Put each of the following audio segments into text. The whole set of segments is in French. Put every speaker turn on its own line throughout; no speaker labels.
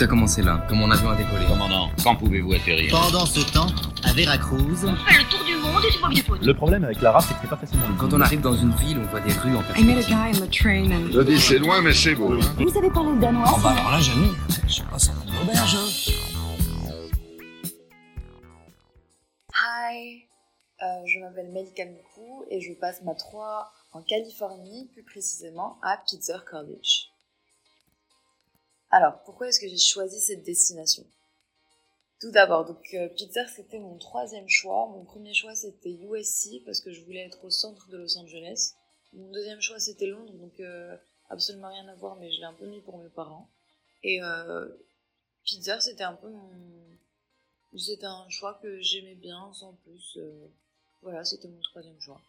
Tout a commencé là, quand mon avion a décollé.
Commandant, quand pouvez-vous atterrir
Pendant ce temps, à Veracruz,
On fait le tour du monde et tu vois bien faute.
Le problème avec la race, c'est que c'est pas facilement.
Quand on arrive dans une ville, on voit des rues en
I met a
perspective.
guy on the train and
Je dis c'est loin mais c'est beau. Hein.
Vous savez parler le danois
Ah bah alors là, Jamy, je sais pas, c'est une auberge.
Hi, euh, je m'appelle Melika Mikou et je passe ma 3 en Californie, plus précisément à Pitzer College. Alors, pourquoi est-ce que j'ai choisi cette destination? Tout d'abord, donc euh, c'était mon troisième choix. Mon premier choix c'était USC parce que je voulais être au centre de Los Angeles. Mon deuxième choix c'était Londres, donc euh, absolument rien à voir, mais je l'ai un peu mis pour mes parents. Et euh, Pitzer c'était un peu mon, c'était un choix que j'aimais bien, sans plus. euh, voilà, c'était mon troisième choix.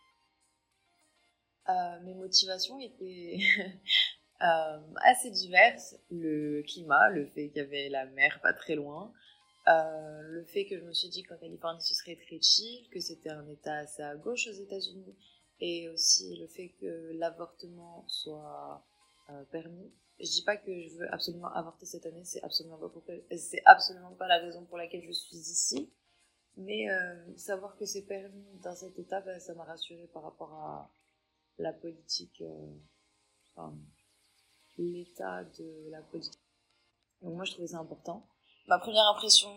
Euh, mes motivations étaient euh, assez diverses. Le climat, le fait qu'il y avait la mer pas très loin, euh, le fait que je me suis dit qu'en Californie ce serait très chill, que c'était un état assez à gauche aux États-Unis, et aussi le fait que l'avortement soit euh, permis. Je dis pas que je veux absolument avorter cette année, c'est absolument pas absolument pas la raison pour laquelle je suis ici. Mais euh, savoir que c'est permis dans cet état, ben, ça m'a rassurée par rapport à la politique, l'état de la politique. Donc moi je trouvais ça important. Ma première impression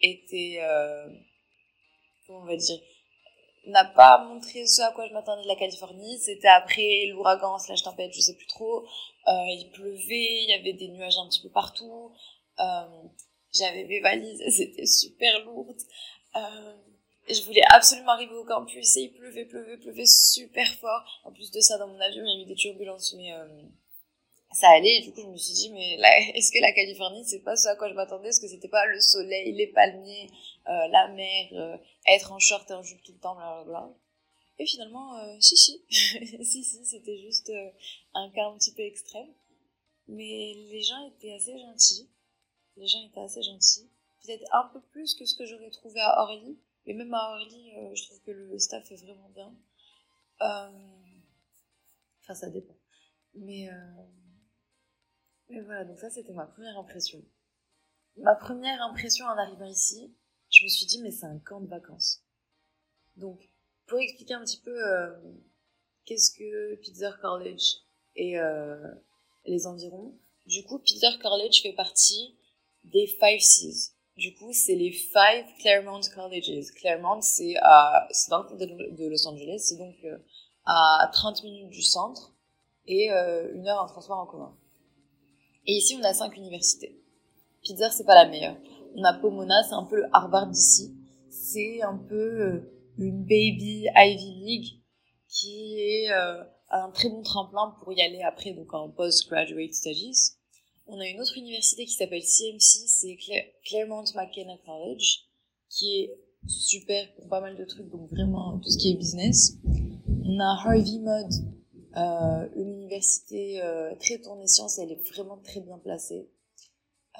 était, euh, comment on va dire, n'a pas montré ce à quoi je m'attendais de la Californie. C'était après l'ouragan slash tempête, je sais plus trop. Euh, il pleuvait, il y avait des nuages un petit peu partout. Euh, j'avais mes valises, étaient super lourdes. Euh, je voulais absolument arriver au campus et il pleuvait, pleuvait, pleuvait super fort. En plus de ça, dans mon avion, il y a eu des turbulences, mais euh, ça allait. Du coup, je me suis dit, mais est-ce que la Californie, c'est pas ce à quoi je m'attendais? Est-ce que c'était pas le soleil, les palmiers, euh, la mer, euh, être en short et en jupe tout le temps, blablabla Et finalement, euh, si, si. si, si, c'était juste euh, un cas un petit peu extrême. Mais les gens étaient assez gentils. Les gens étaient assez gentils. Peut-être un peu plus que ce que j'aurais trouvé à Orly. Et même à Orly, euh, je trouve que le staff est vraiment bien. Euh... Enfin, ça dépend. Mais, euh... Mais voilà, donc ça, c'était ma première impression. Ma première impression en arrivant ici, je me suis dit, mais c'est un camp de vacances. Donc, pour expliquer un petit peu euh, qu'est-ce que Pitzer College et euh, les environs, du coup, Pitzer College fait partie des Five Seas. Du coup, c'est les Five Claremont Colleges. Claremont, c'est à- dans le comté de Los Angeles, c'est donc euh, à 30 minutes du centre et une heure en transport en commun. Et ici, on a cinq universités. Pitzer, c'est pas la meilleure. On a Pomona, c'est un peu le Harvard d'ici. C'est un peu euh, une baby Ivy League qui est euh, un très bon tremplin pour y aller après, donc en postgraduate studies. On a une autre université qui s'appelle CMC, c'est Cla- Claremont McKenna College, qui est super pour pas mal de trucs, donc vraiment tout ce qui est business. On a Harvey Mudd, euh, une université euh, très tournée science, elle est vraiment très bien placée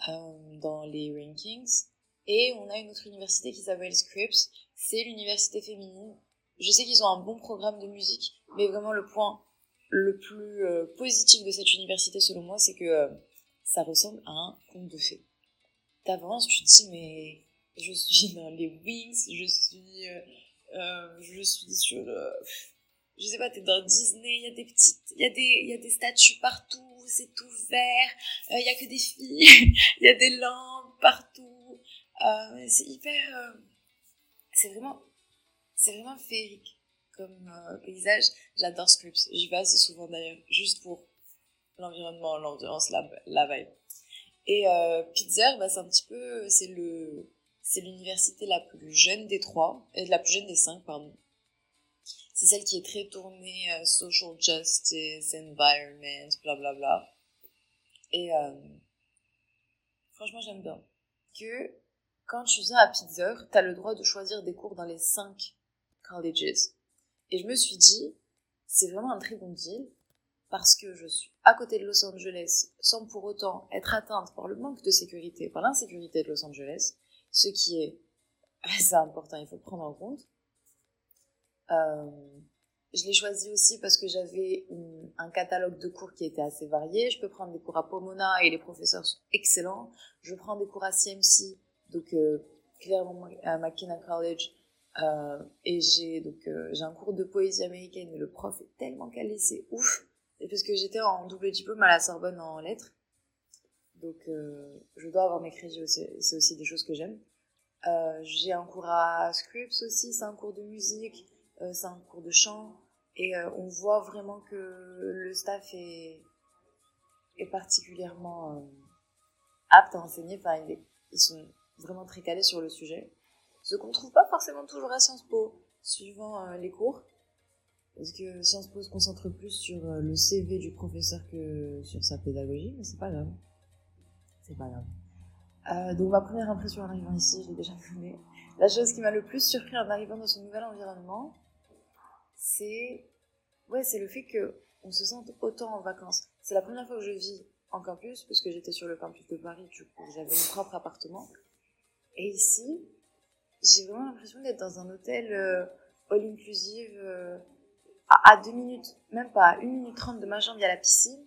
euh, dans les rankings. Et on a une autre université qui s'appelle Scripps, c'est l'université féminine. Je sais qu'ils ont un bon programme de musique, mais vraiment le point le plus euh, positif de cette université selon moi, c'est que euh, ça ressemble à un conte de fées. T'avances, tu te dis mais je suis dans les Wings, je suis, euh, je suis sur, je sais pas, t'es dans Disney, il y a des petites, y a des, y a des statues partout, c'est tout vert, euh, il y a que des filles, il y a des lampes partout, euh, c'est hyper, euh, c'est vraiment, c'est vraiment féerique comme euh, paysage. J'adore Scripps, j'y assez souvent d'ailleurs, juste pour l'environnement, l'ambiance, la, la vibe. Et euh, Pitzer, bah, c'est un petit peu, c'est le, c'est l'université la plus jeune des trois, la plus jeune des cinq, pardon. C'est celle qui est très tournée euh, social justice, environment, blablabla. Bla bla. Et euh, franchement, j'aime bien que quand tu viens à Pitzer, tu as le droit de choisir des cours dans les cinq colleges. Et je me suis dit, c'est vraiment un très bon deal parce que je suis à côté de Los Angeles sans pour autant être atteinte par le manque de sécurité, par l'insécurité de Los Angeles, ce qui est assez important, il faut le prendre en compte. Euh, je l'ai choisi aussi parce que j'avais un catalogue de cours qui était assez varié. Je peux prendre des cours à Pomona et les professeurs sont excellents. Je prends des cours à CMC, donc euh, clairement à McKenna College. Euh, et j'ai donc euh, j'ai un cours de poésie américaine et le prof est tellement calé, c'est ouf. Et parce que j'étais en double diplôme à la Sorbonne en lettres, donc euh, je dois avoir mes crédits. C'est aussi des choses que j'aime. Euh, j'ai un cours à Scripps aussi, c'est un cours de musique, euh, c'est un cours de chant. Et euh, on voit vraiment que le staff est, est particulièrement euh, apte à enseigner. Enfin, ils sont vraiment très calés sur le sujet. Ce qu'on trouve pas forcément toujours à Sciences Po, suivant euh, les cours. Parce que Sciences Po se concentre plus sur euh, le CV du professeur que sur sa pédagogie, mais c'est pas grave. C'est pas grave. Euh, donc ma première impression en arrivant ici, je l'ai déjà filmé. La chose qui m'a le plus surpris en arrivant dans ce nouvel environnement, c'est ouais, c'est le fait que on se sente autant en vacances. C'est la première fois que je vis en campus, parce que j'étais sur le campus de Paris, du coup j'avais mon propre appartement. Et ici, j'ai vraiment l'impression d'être dans un hôtel euh, all inclusive euh, à, à deux minutes, même pas à une minute trente de ma chambre, il y a la piscine.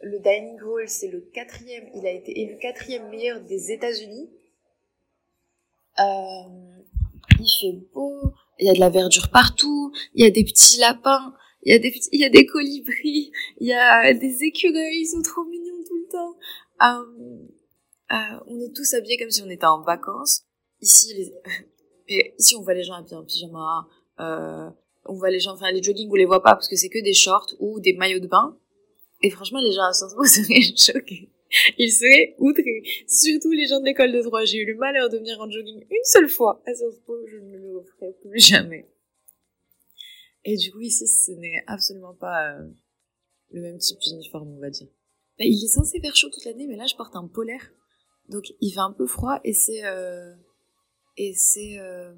Le dining hall, c'est le quatrième, il a été élu quatrième meilleur des États-Unis. Euh, il fait beau, il y a de la verdure partout, il y a des petits lapins, il y a des petits, il y a des colibris, il y a des écureuils, ils sont trop mignons tout le temps. Euh, euh, on est tous habillés comme si on était en vacances. Ici, les... et ici on voit les gens habillés en pyjama, euh, on voit les gens, enfin les jogging on les voit pas parce que c'est que des shorts ou des maillots de bain. Et franchement, les gens à Sciences Po seraient choqués. Ils seraient outrés. Surtout les gens de l'école de droit. J'ai eu le malheur de venir en jogging une seule fois à Sciences Po. Je ne le ferai plus jamais. Et du coup, ici, ce n'est absolument pas euh, le même type d'uniforme, on va dire. Bah, il est censé faire chaud toute l'année, mais là, je porte un polaire. Donc, il fait un peu froid et c'est... Euh, et c'est... Euh,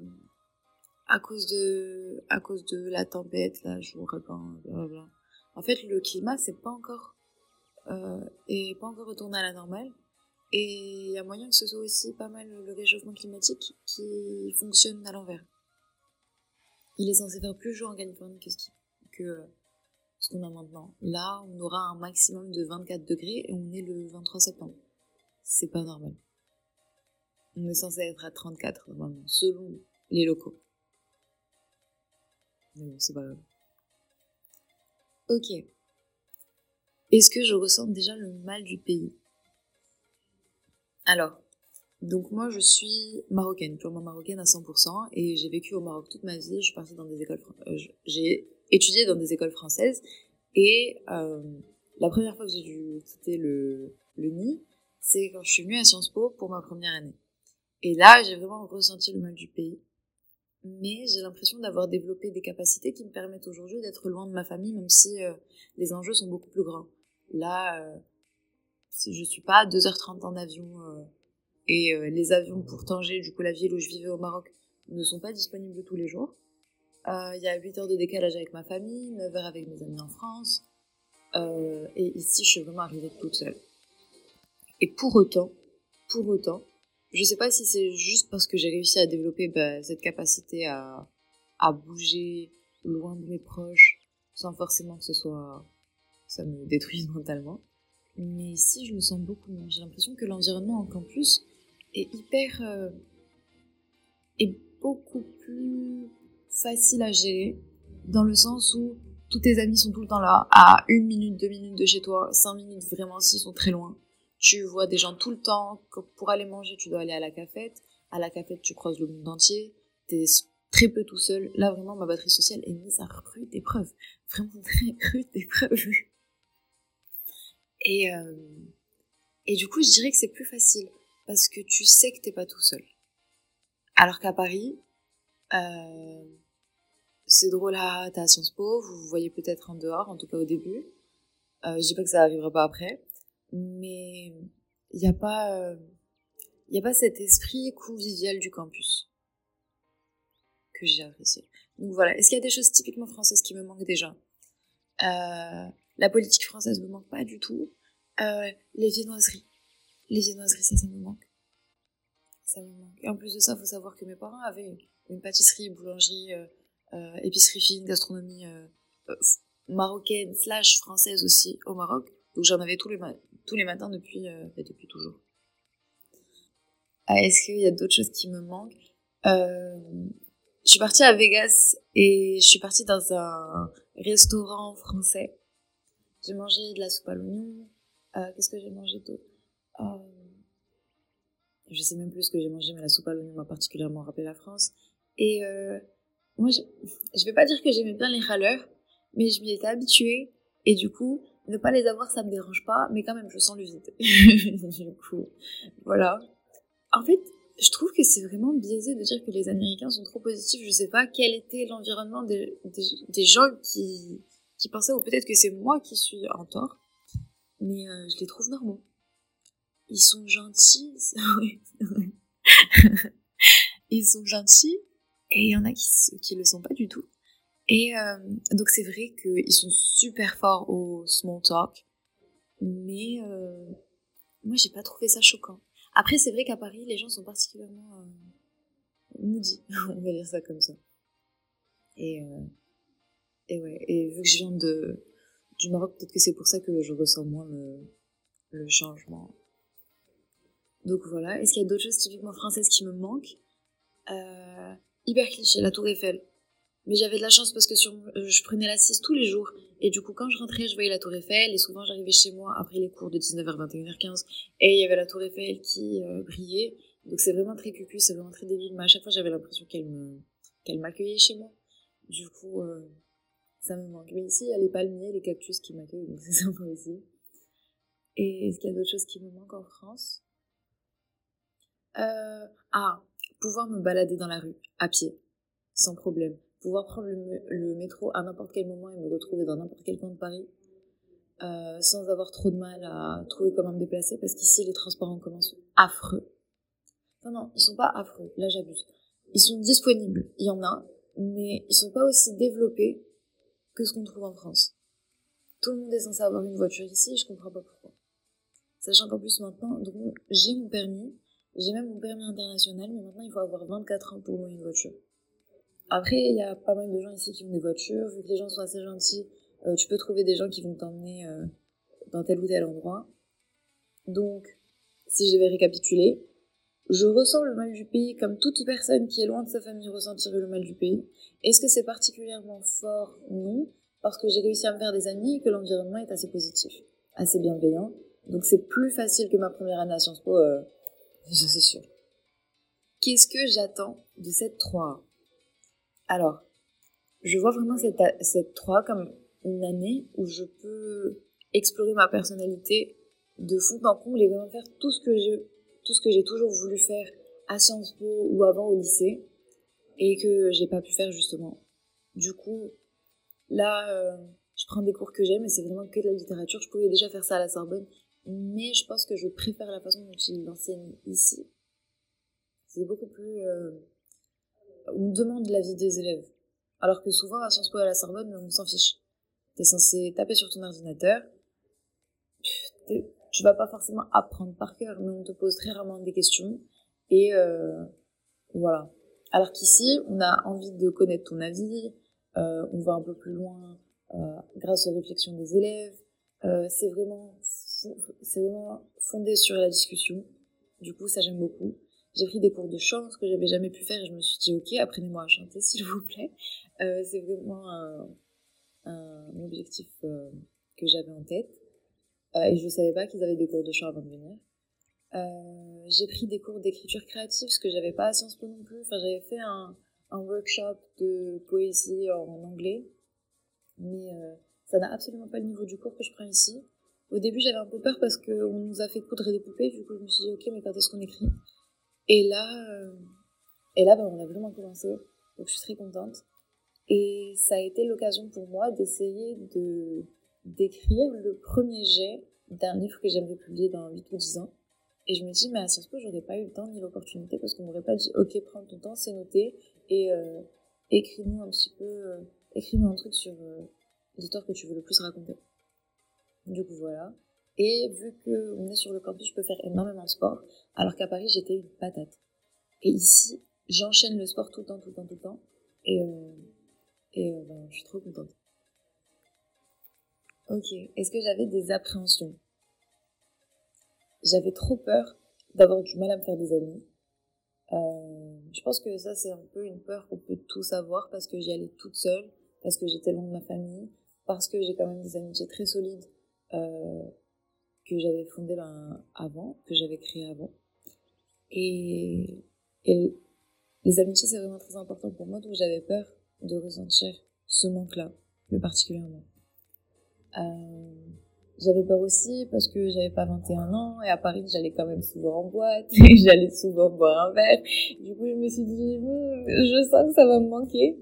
à cause de à cause de la tempête là l'ouragan blablabla en fait le climat c'est pas encore euh, est pas encore retourné à la normale. Et il y a moyen que ce soit aussi pas mal le réchauffement climatique qui fonctionne à l'envers. Il est censé faire plus chaud en Californie que ce ce qu'on a maintenant. Là on aura un maximum de 24 degrés et on est le 23 septembre. C'est pas normal. On est censé être à 34 normalement selon les locaux. Mais bon, c'est pas grave. Ok. Est-ce que je ressens déjà le mal du pays? Alors, donc moi je suis marocaine, purement marocaine à 100%, et j'ai vécu au Maroc toute ma vie, je suis partie dans des écoles, euh, j'ai étudié dans des écoles françaises, et euh, la première fois que j'ai dû quitter le, le nid, c'est quand je suis venue à Sciences Po pour ma première année. Et là, j'ai vraiment ressenti le mal du pays. Mais j'ai l'impression d'avoir développé des capacités qui me permettent aujourd'hui d'être loin de ma famille, même si euh, les enjeux sont beaucoup plus grands. Là, euh, si je suis pas à 2h30 en avion, euh, et euh, les avions pour Tanger, du coup la ville où je vivais au Maroc, ne sont pas disponibles tous les jours. Il y a 8 heures de décalage avec ma famille, 9 heures avec mes amis en France, et ici je suis vraiment arrivée toute seule. Et pour autant, pour autant, je sais pas si c'est juste parce que j'ai réussi à développer bah, cette capacité à bouger loin de mes proches sans forcément que ce soit ça me détruise mentalement. Mais ici, je me sens beaucoup mieux. J'ai l'impression que l'environnement en campus est hyper euh, est beaucoup plus facile à gérer dans le sens où tous tes amis sont tout le temps là, à une minute, deux minutes de chez toi, cinq minutes vraiment s'ils sont très loin tu vois des gens tout le temps. Pour aller manger, tu dois aller à la cafette. À la cafette, tu croises le monde entier. T'es très peu tout seul. Là, vraiment, ma batterie sociale est mise à rude épreuve. Vraiment très rude épreuve. Et, euh, et du coup, je dirais que c'est plus facile. Parce que tu sais que t'es pas tout seul. Alors qu'à Paris, euh, c'est drôle, là, t'es à Sciences Po, vous vous voyez peut-être en dehors, en tout cas au début. Euh, je dis pas que ça arrivera pas après mais il n'y a pas il euh, y a pas cet esprit convivial du campus que j'ai apprécié donc voilà est-ce qu'il y a des choses typiquement françaises qui me manquent déjà? Euh, la politique française me manque pas du tout euh, les viennoiseries les viennoiseries ça ça me manque ça me manque et en plus de ça faut savoir que mes parents avaient une pâtisserie boulangerie euh, épicerie fine gastronomie euh, marocaine slash française aussi au Maroc. Donc j'en avais tous les, tous les matins depuis, euh, depuis toujours. Ah, Est-ce qu'il y a d'autres choses qui me manquent? Euh, Je suis partie à Vegas et je suis partie dans un restaurant français. J'ai mangé de la soupe à l'oignon. Euh, Qu'est-ce que j'ai mangé d'autre? Euh, Je sais même plus ce que j'ai mangé, mais la soupe à l'oignon m'a particulièrement rappelé la France. Et euh, moi, je, je vais pas dire que j'aimais bien les râleurs, mais je m'y étais habituée. Et du coup, ne pas les avoir, ça me dérange pas, mais quand même, je sens le vide. du coup, voilà. En fait, je trouve que c'est vraiment biaisé de dire que les Américains sont trop positifs. Je sais pas quel était l'environnement des, des, des gens qui, qui pensaient, ou peut-être que c'est moi qui suis en tort, mais euh, je les trouve normaux. Ils sont gentils, oui, ils sont gentils, et il y en a qui, qui le sont pas du tout. Et euh, donc c'est vrai qu'ils sont super forts au small talk, mais euh, moi j'ai pas trouvé ça choquant. Après c'est vrai qu'à Paris les gens sont particulièrement euh, moody, on va dire ça comme ça. Et, euh, et ouais, et vu que je viens de, du Maroc, peut-être que c'est pour ça que je ressens moins le, changement. Donc voilà, est-ce qu'il y a d'autres choses typiquement françaises qui me manquent? Euh, Hyper cliché, la tour Eiffel. Mais j'avais de la chance parce que euh, je prenais la 6 tous les jours. Et du coup, quand je rentrais, je voyais la Tour Eiffel. Et souvent, j'arrivais chez moi après les cours de 19h, 21h15. Et il y avait la Tour Eiffel qui euh, brillait. Donc c'est vraiment très cucu, c'est vraiment très débile. Mais à chaque fois, j'avais l'impression qu'elle m'accueillait chez moi. Du coup, euh, ça me manque. Mais ici, il y a les palmiers, les cactus qui m'accueillent. Donc c'est sympa aussi. Et est-ce qu'il y a d'autres choses qui me manquent en France? Euh, Ah, pouvoir me balader dans la rue, à pied, sans problème pouvoir prendre le, métro à n'importe quel moment et me retrouver dans n'importe quel coin de Paris euh, sans avoir trop de mal à trouver comment me déplacer parce qu'ici les transports en commun sont affreux. Non, non, ils sont pas affreux, là j'abuse. Ils sont disponibles, il y en a, mais ils sont pas aussi développés que ce qu'on trouve en France. Tout le monde est censé avoir une voiture ici je comprends pas pourquoi. Sachant qu'en plus maintenant, donc j'ai mon permis, j'ai même mon permis international, mais maintenant il faut avoir 24 ans pour louer une voiture. Après, il y a pas mal de gens ici qui ont des voitures. Vu que les gens sont assez gentils, euh, tu peux trouver des gens qui vont t'emmener euh, dans tel ou tel endroit. Donc, si je devais récapituler, je ressens le mal du pays comme toute personne qui est loin de sa famille ressentirait le mal du pays. Est-ce que c'est particulièrement fort? Non, parce que j'ai réussi à me faire des amis et que l'environnement est assez positif, assez bienveillant. Donc c'est plus facile que ma première année à Sciences Po, euh, ça c'est sûr. Qu'est-ce que j'attends de cette 3 alors, je vois vraiment cette, cette 3 comme une année où je peux explorer ma personnalité de fond en comble et vraiment faire tout ce que je, tout ce que j'ai toujours voulu faire à Sciences Po ou avant au lycée et que j'ai pas pu faire justement. Du coup, là, euh, je prends des cours que j'aime et c'est vraiment que de la littérature. Je pouvais déjà faire ça à la Sorbonne, mais je pense que je préfère la façon dont il l'enseigne ici. C'est beaucoup plus euh, on demande l'avis des élèves. Alors que souvent, à Sciences Po et à la Sorbonne, on s'en fiche. T'es censé taper sur ton ordinateur. Tu vas pas forcément apprendre par cœur, mais on te pose très rarement des questions. Et euh, voilà. Alors qu'ici, on a envie de connaître ton avis, euh, on va un peu plus loin euh, grâce aux réflexions des élèves. Euh, c'est vraiment, c'est vraiment fondé sur la discussion. Du coup, ça j'aime beaucoup. J'ai pris des cours de chant, ce que j'avais jamais pu faire, et je me suis dit, ok, apprenez-moi à chanter, s'il vous plaît. Euh, c'est vraiment un, un objectif euh, que j'avais en tête. Euh, et je savais pas qu'ils avaient des cours de chant avant de venir. Euh, j'ai pris des cours d'écriture créative, ce que j'avais pas à Sciences Po non plus. Enfin, j'avais fait un, un workshop de poésie en anglais, mais euh, ça n'a absolument pas le niveau du cours que je prends ici. Au début, j'avais un peu peur parce qu'on nous a fait coudre des poupées, du coup, je me suis dit, ok, mais quand est-ce qu'on écrit? Et là, euh, et là, ben, on a vraiment commencé. Donc, je suis très contente. Et ça a été l'occasion pour moi d'essayer de d'écrire le premier jet d'un livre que j'aimerais publier dans 8 ou 10 ans. Et je me dis, mais à Sciences Po, j'aurais pas eu le temps ni l'opportunité parce qu'on m'aurait pas dit, ok, prends ton temps, c'est noté, et euh, écris-nous un petit peu, euh, écris-nous un truc sur euh, l'histoire que tu veux le plus raconter. Du coup, voilà. Et vu qu'on est sur le campus, je peux faire énormément de sport, alors qu'à Paris, j'étais une patate. Et ici, j'enchaîne le sport tout le temps, tout le temps, tout le temps. Et, euh, et euh, ben, je suis trop contente. Ok, est-ce que j'avais des appréhensions? J'avais trop peur d'avoir du mal à me faire des amis. Euh, je pense que ça, c'est un peu une peur qu'on peut tous avoir parce que j'y allais toute seule, parce que j'étais loin de ma famille, parce que j'ai quand même des amitiés très solides euh, que j'avais fondées ben, avant, que j'avais créées avant. Et, et les amitiés, c'est vraiment très important pour moi, donc j'avais peur de ressentir ce manque-là, plus particulièrement. Euh, j'avais peur aussi parce que j'avais pas 21 ans et à Paris j'allais quand même souvent en boîte et j'allais souvent boire un verre. Du coup je me suis dit hmm, je sens que ça va me manquer.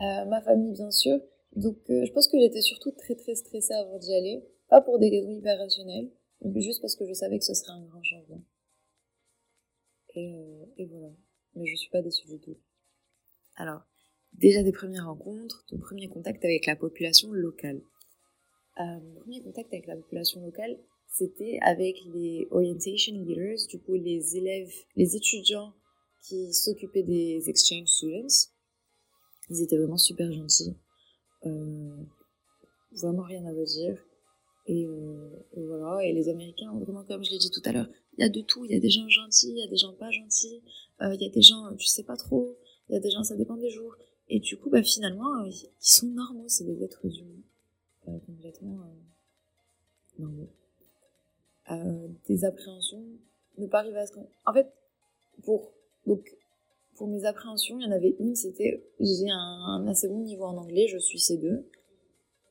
Euh, ma famille bien sûr. Donc euh, je pense que j'étais surtout très très stressée avant d'y aller. Pas pour des raisons hyper rationnelles, mais juste parce que je savais que ce serait un grand changement. Et, euh, et voilà. Mais je suis pas déçue du tout. Alors, déjà des premières rencontres, ton premier contact avec la population locale. Euh, mon premier contact avec la population locale, c'était avec les orientation leaders, du coup les élèves, les étudiants qui s'occupaient des exchange students. Ils étaient vraiment super gentils. Euh, vraiment rien à vous dire. Et, euh, et, voilà. Et les Américains, vraiment comme je l'ai dit tout à l'heure, il y a de tout. Il y a des gens gentils, il y a des gens pas gentils, il y a des gens, tu sais pas trop, il y a des gens, ça dépend des jours. Et du coup, bah finalement, euh, ils sont normaux, c'est des êtres humains. Euh, complètement euh, normaux. Des appréhensions, ne pas arriver à ce qu'on... En fait, pour, donc, pour mes appréhensions, il y en avait une, c'était j'ai un, assez bon niveau en anglais, je suis C2,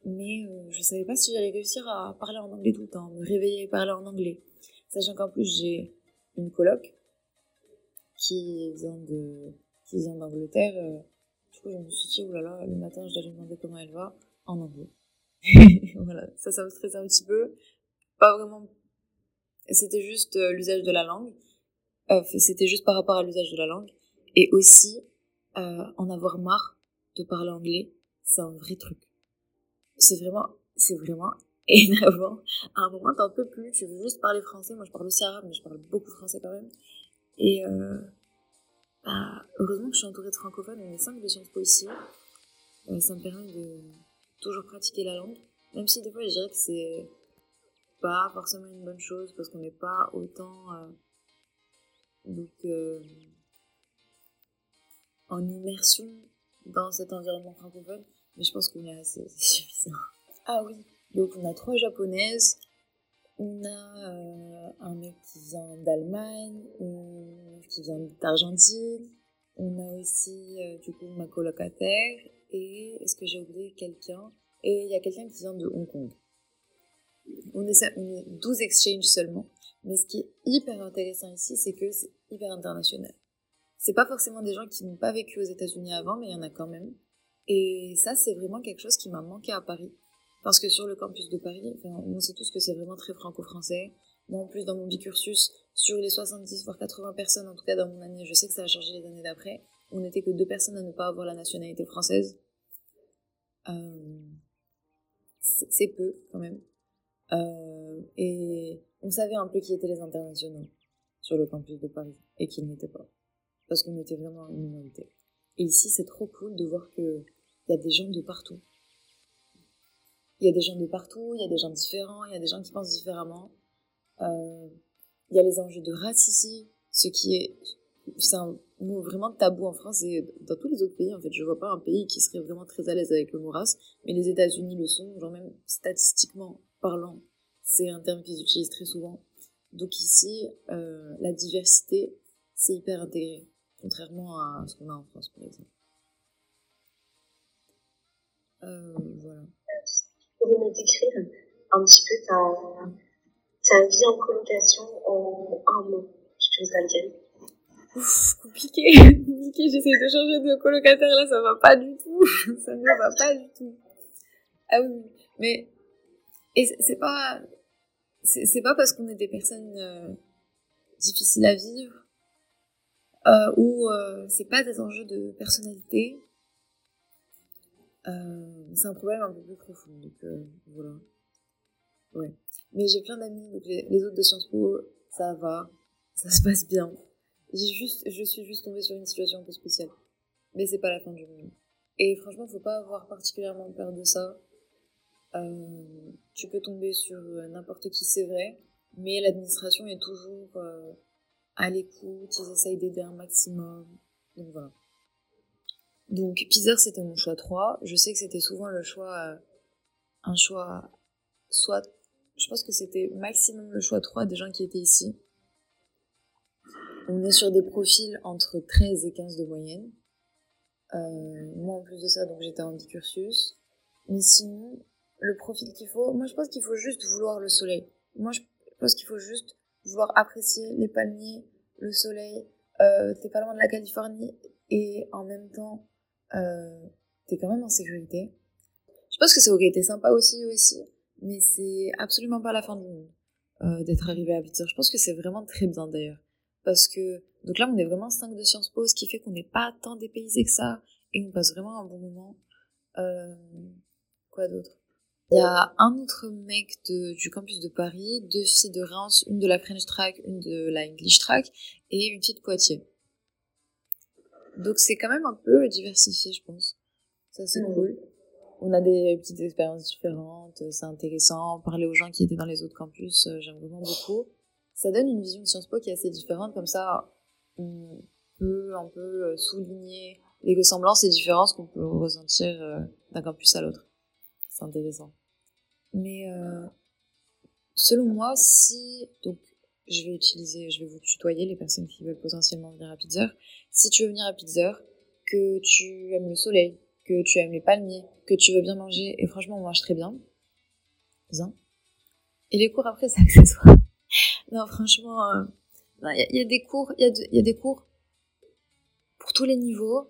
mais euh, je savais pas si j'allais réussir à parler en anglais tout le temps, me réveiller et parler en anglais. Sachant qu'en plus j'ai une coloc qui vient de qui vient d'Angleterre. Euh, coup, je me suis dit, oulala, le matin, je dois lui demander comment elle va en anglais. voilà, ça, ça me stressait un petit peu. Pas vraiment. C'était juste euh, l'usage de la langue. Euh, C'était juste par rapport à l'usage de la langue. Et aussi, euh, en avoir marre de parler anglais, c'est un vrai truc. C'est vraiment, c'est vraiment énervant. À un moment, t'en peux plus, tu veux juste parler français. Moi, je parle aussi arabe, mais je parle beaucoup français quand même. Et euh, bah, heureusement que je suis entourée de francophones. On est cinq de Sciences Po ici. Euh, ça me permet de toujours pratiquer la langue. Même si des fois, je dirais que c'est pas forcément une bonne chose parce qu'on n'est pas autant euh, donc euh, en immersion dans cet environnement francophone. Mais je pense qu'on est assez suffisant. Ah oui, donc on a trois japonaises, on a euh, un mec qui vient d'Allemagne, qui vient d'Argentine, on a aussi euh, du coup ma colocataire et est-ce que j'ai oublié quelqu'un? Et il y a quelqu'un qui vient de Hong Kong. On est, on est 12 exchanges seulement, mais ce qui est hyper intéressant ici, c'est que c'est hyper international. C'est pas forcément des gens qui n'ont pas vécu aux États-Unis avant, mais il y en a quand même. Et ça, c'est vraiment quelque chose qui m'a manqué à Paris. Parce que sur le campus de Paris, on sait tous que c'est vraiment très franco-français. Moi, en plus, dans mon bicursus, sur les 70 voire 80 personnes, en tout cas dans mon année, je sais que ça a changé les années d'après, on n'était que deux personnes à ne pas avoir la nationalité française. Euh, c'est peu, quand même. Euh, et on savait un peu qui étaient les internationaux sur le campus de Paris et qui n'étaient pas. Parce qu'on était vraiment une minorité. Et ici, c'est trop cool de voir que il y a des gens de partout. Il y a des gens de partout, il y a des gens différents, il y a des gens qui pensent différemment. Euh, il y a les enjeux de race ici, ce qui est, c'est un mot vraiment tabou en France et dans tous les autres pays. En fait, je vois pas un pays qui serait vraiment très à l'aise avec le mot race, mais les États-Unis le sont, genre même statistiquement parlant, c'est un terme qu'ils utilisent très souvent. Donc ici, euh, la diversité, c'est hyper intégré, contrairement à ce qu'on a en France, par exemple. Euh, voilà.
Pour me décrire un petit peu ta, ta vie en colocation en un mot, je te laquelle
Ouf, compliqué, compliqué, j'essaie de changer de colocataire là, ça va pas du tout, ça ne va pas du tout. Ah oui, mais, c'est pas, pas parce qu'on est des personnes euh, difficiles à vivre, euh, ou euh, c'est pas des enjeux de personnalité, euh, c'est un problème un peu plus profond, donc euh, voilà. Ouais. Mais j'ai plein d'amis, donc les, autres de Sciences Po, ça va, ça se passe bien. J'ai juste, je suis juste tombée sur une situation un peu spéciale. Mais c'est pas la fin du monde. Et franchement, faut pas avoir particulièrement peur de ça. Euh, tu peux tomber sur n'importe qui, c'est vrai, mais l'administration est toujours euh, à l'écoute, ils essayent d'aider un maximum. Donc voilà. Donc Pizer c'était mon choix 3. Je sais que c'était souvent le choix, euh, un choix, soit, je pense que c'était maximum le choix 3 des gens qui étaient ici. On est sur des profils entre 13 et 15 de moyenne. Euh, moi en plus de ça, donc j'étais en bicursus. Mais sinon, le profil qu'il faut, moi je pense qu'il faut juste vouloir le soleil. Moi je pense qu'il faut juste vouloir apprécier les palmiers, le soleil, euh, t'es pas loin de la Californie et en même temps euh, t'es quand même en sécurité. Je pense que c'est ok, t'es sympa aussi aussi, mais c'est absolument pas la fin du monde euh, d'être arrivé à Pittsburgh. Je pense que c'est vraiment très bien d'ailleurs. Parce que, donc là on est vraiment 5 de Sciences Po, ce qui fait qu'on n'est pas tant dépaysé que ça, et on passe vraiment un bon moment. Euh, quoi d'autre? Il y a un autre mec de, du campus de Paris, deux filles de Reims, une de la French Track, une de la English Track, et une fille de Poitiers. Donc c'est quand même un peu diversifié, je pense. Ça c'est cool. On a des petites expériences différentes, c'est intéressant. Parler aux gens qui étaient dans les autres campus, euh, j'aime vraiment beaucoup. Ça donne une vision de Sciences Po qui est assez différente, comme ça on peut un peu euh, souligner les ressemblances et différences qu'on peut ressentir euh, d'un campus à l'autre. C'est intéressant. Mais euh, selon moi, si donc je vais utiliser, je vais vous tutoyer les personnes qui veulent potentiellement venir à Pizzer. Si tu veux venir à Pizzer, que tu aimes le soleil, que tu aimes les palmiers, que tu veux bien manger, et franchement on mange très bien, bien. Et les cours après c'est accessoire. non franchement, euh, il y, y, a des cours, il y, y, a des cours pour tous les niveaux.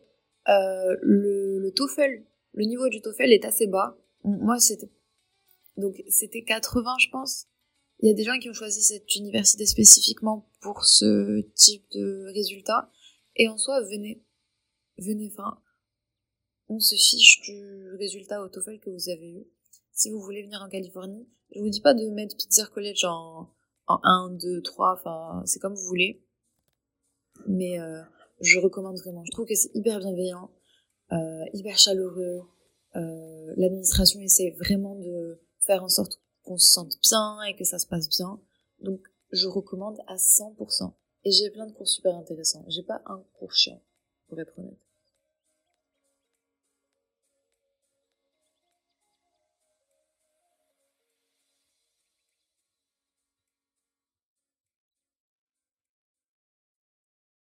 Euh, le, le TOEFL, le niveau du TOEFL est assez bas. Moi c'était donc c'était 80, je pense. Il y a des gens qui ont choisi cette université spécifiquement pour ce type de résultat. Et en soi, venez, venez, enfin, on se fiche du résultat au TOEFL que vous avez eu. Si vous voulez venir en Californie, je vous dis pas de mettre Pizzer College en, en 1, 2, 3, enfin, c'est comme vous voulez. Mais euh, je recommande vraiment. Je trouve que c'est hyper bienveillant, euh, hyper chaleureux. Euh, L'administration essaie vraiment de faire en sorte qu'on se sente bien et que ça se passe bien. Donc, je recommande à 100%. Et j'ai plein de cours super intéressants. J'ai pas un cours chiant, pour être honnête.